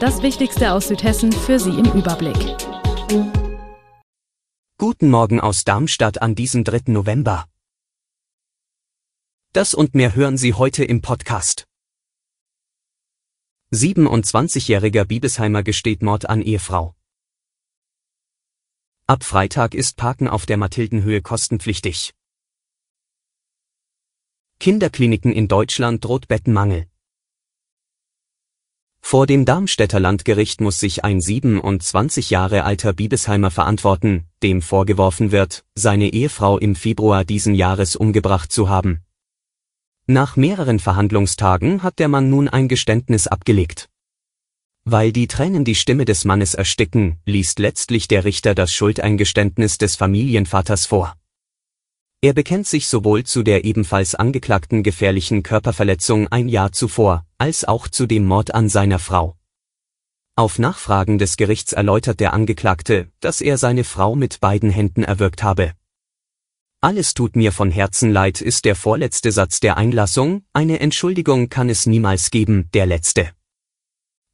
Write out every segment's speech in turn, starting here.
Das Wichtigste aus Südhessen für Sie im Überblick. Guten Morgen aus Darmstadt an diesem 3. November. Das und mehr hören Sie heute im Podcast. 27-jähriger Biebesheimer gesteht Mord an Ehefrau. Ab Freitag ist Parken auf der Mathildenhöhe kostenpflichtig. Kinderkliniken in Deutschland droht Bettenmangel. Vor dem Darmstädter Landgericht muss sich ein 27 Jahre alter Biebesheimer verantworten, dem vorgeworfen wird, seine Ehefrau im Februar diesen Jahres umgebracht zu haben. Nach mehreren Verhandlungstagen hat der Mann nun ein Geständnis abgelegt. Weil die Tränen die Stimme des Mannes ersticken, liest letztlich der Richter das Schuldeingeständnis des Familienvaters vor. Er bekennt sich sowohl zu der ebenfalls angeklagten gefährlichen Körperverletzung ein Jahr zuvor, als auch zu dem Mord an seiner Frau. Auf Nachfragen des Gerichts erläutert der Angeklagte, dass er seine Frau mit beiden Händen erwürgt habe. Alles tut mir von Herzen leid ist der vorletzte Satz der Einlassung, eine Entschuldigung kann es niemals geben, der letzte.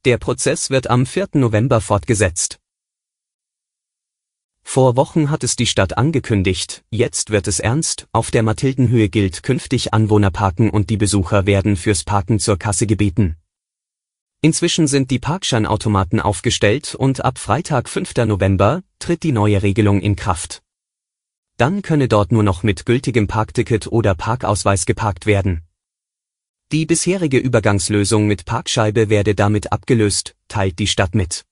Der Prozess wird am 4. November fortgesetzt. Vor Wochen hat es die Stadt angekündigt, jetzt wird es ernst, auf der Mathildenhöhe gilt künftig Anwohner parken und die Besucher werden fürs Parken zur Kasse gebeten. Inzwischen sind die Parkscheinautomaten aufgestellt und ab Freitag 5. November tritt die neue Regelung in Kraft. Dann könne dort nur noch mit gültigem Parkticket oder Parkausweis geparkt werden. Die bisherige Übergangslösung mit Parkscheibe werde damit abgelöst, teilt die Stadt mit.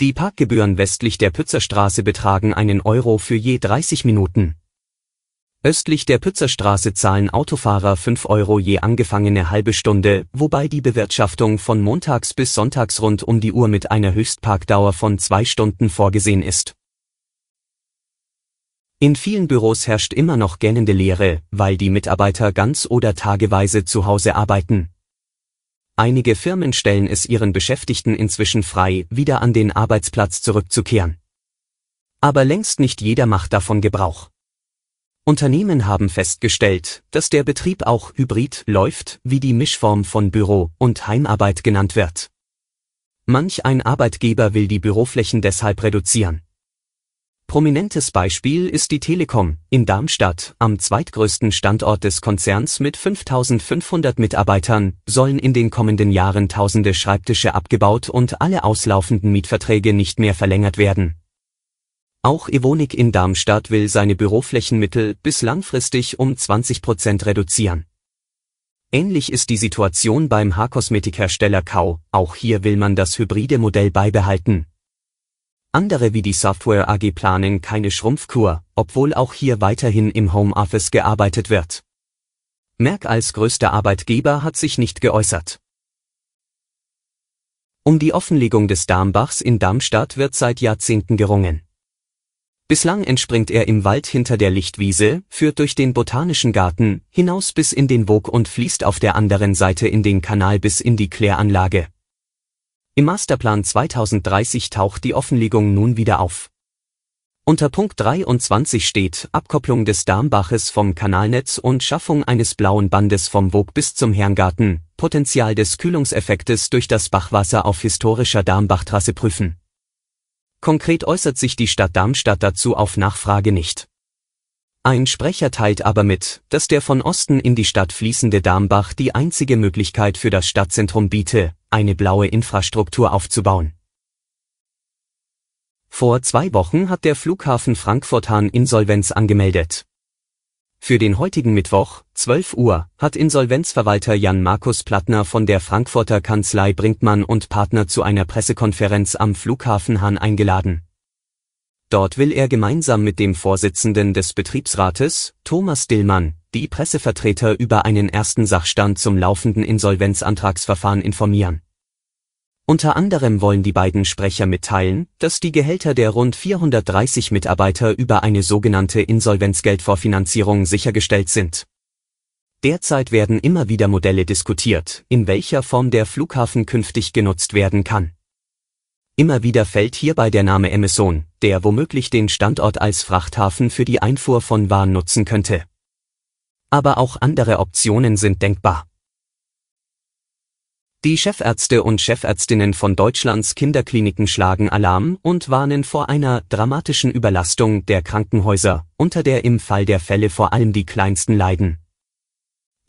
Die Parkgebühren westlich der Pützerstraße betragen einen Euro für je 30 Minuten. Östlich der Pützerstraße zahlen Autofahrer 5 Euro je angefangene halbe Stunde, wobei die Bewirtschaftung von montags bis sonntags rund um die Uhr mit einer Höchstparkdauer von zwei Stunden vorgesehen ist. In vielen Büros herrscht immer noch gähnende Leere, weil die Mitarbeiter ganz oder tageweise zu Hause arbeiten. Einige Firmen stellen es ihren Beschäftigten inzwischen frei, wieder an den Arbeitsplatz zurückzukehren. Aber längst nicht jeder macht davon Gebrauch. Unternehmen haben festgestellt, dass der Betrieb auch hybrid läuft, wie die Mischform von Büro und Heimarbeit genannt wird. Manch ein Arbeitgeber will die Büroflächen deshalb reduzieren. Prominentes Beispiel ist die Telekom in Darmstadt, am zweitgrößten Standort des Konzerns mit 5500 Mitarbeitern, sollen in den kommenden Jahren tausende Schreibtische abgebaut und alle auslaufenden Mietverträge nicht mehr verlängert werden. Auch Evonik in Darmstadt will seine Büroflächenmittel bis langfristig um 20 Prozent reduzieren. Ähnlich ist die Situation beim Haarkosmetikhersteller Kau, auch hier will man das hybride Modell beibehalten. Andere wie die Software AG planen keine Schrumpfkur, obwohl auch hier weiterhin im Homeoffice gearbeitet wird. Merck als größter Arbeitgeber hat sich nicht geäußert. Um die Offenlegung des Darmbachs in Darmstadt wird seit Jahrzehnten gerungen. Bislang entspringt er im Wald hinter der Lichtwiese, führt durch den Botanischen Garten, hinaus bis in den Wog und fließt auf der anderen Seite in den Kanal bis in die Kläranlage. Im Masterplan 2030 taucht die Offenlegung nun wieder auf. Unter Punkt 23 steht Abkopplung des Darmbaches vom Kanalnetz und Schaffung eines blauen Bandes vom Wog bis zum Herrngarten, Potenzial des Kühlungseffektes durch das Bachwasser auf historischer Darmbachtrasse prüfen. Konkret äußert sich die Stadt Darmstadt dazu auf Nachfrage nicht. Ein Sprecher teilt aber mit, dass der von Osten in die Stadt fließende Darmbach die einzige Möglichkeit für das Stadtzentrum biete, eine blaue Infrastruktur aufzubauen. Vor zwei Wochen hat der Flughafen Frankfurt-Hahn Insolvenz angemeldet. Für den heutigen Mittwoch, 12 Uhr, hat Insolvenzverwalter Jan Markus Plattner von der Frankfurter Kanzlei Brinkmann und Partner zu einer Pressekonferenz am Flughafen Hahn eingeladen. Dort will er gemeinsam mit dem Vorsitzenden des Betriebsrates, Thomas Dillmann, die Pressevertreter über einen ersten Sachstand zum laufenden Insolvenzantragsverfahren informieren. Unter anderem wollen die beiden Sprecher mitteilen, dass die Gehälter der rund 430 Mitarbeiter über eine sogenannte Insolvenzgeldvorfinanzierung sichergestellt sind. Derzeit werden immer wieder Modelle diskutiert, in welcher Form der Flughafen künftig genutzt werden kann. Immer wieder fällt hierbei der Name Amazon, der womöglich den Standort als Frachthafen für die Einfuhr von Waren nutzen könnte. Aber auch andere Optionen sind denkbar. Die Chefärzte und Chefärztinnen von Deutschlands Kinderkliniken schlagen Alarm und warnen vor einer dramatischen Überlastung der Krankenhäuser, unter der im Fall der Fälle vor allem die Kleinsten leiden.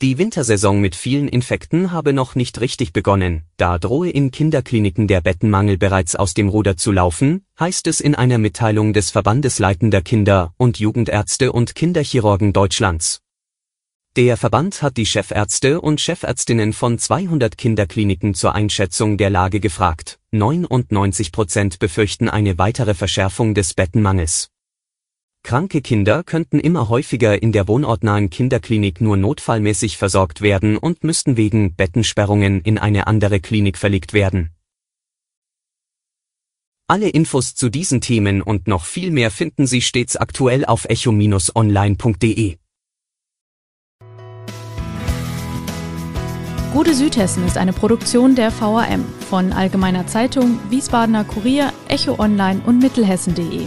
Die Wintersaison mit vielen Infekten habe noch nicht richtig begonnen, da drohe in Kinderkliniken der Bettenmangel bereits aus dem Ruder zu laufen, heißt es in einer Mitteilung des Verbandes leitender Kinder- und Jugendärzte und Kinderchirurgen Deutschlands. Der Verband hat die Chefärzte und Chefärztinnen von 200 Kinderkliniken zur Einschätzung der Lage gefragt. 99 Prozent befürchten eine weitere Verschärfung des Bettenmangels. Kranke Kinder könnten immer häufiger in der wohnortnahen Kinderklinik nur notfallmäßig versorgt werden und müssten wegen Bettensperrungen in eine andere Klinik verlegt werden. Alle Infos zu diesen Themen und noch viel mehr finden Sie stets aktuell auf echo-online.de. Gute Südhessen ist eine Produktion der VAM von Allgemeiner Zeitung, Wiesbadener Kurier, Echo Online und Mittelhessen.de.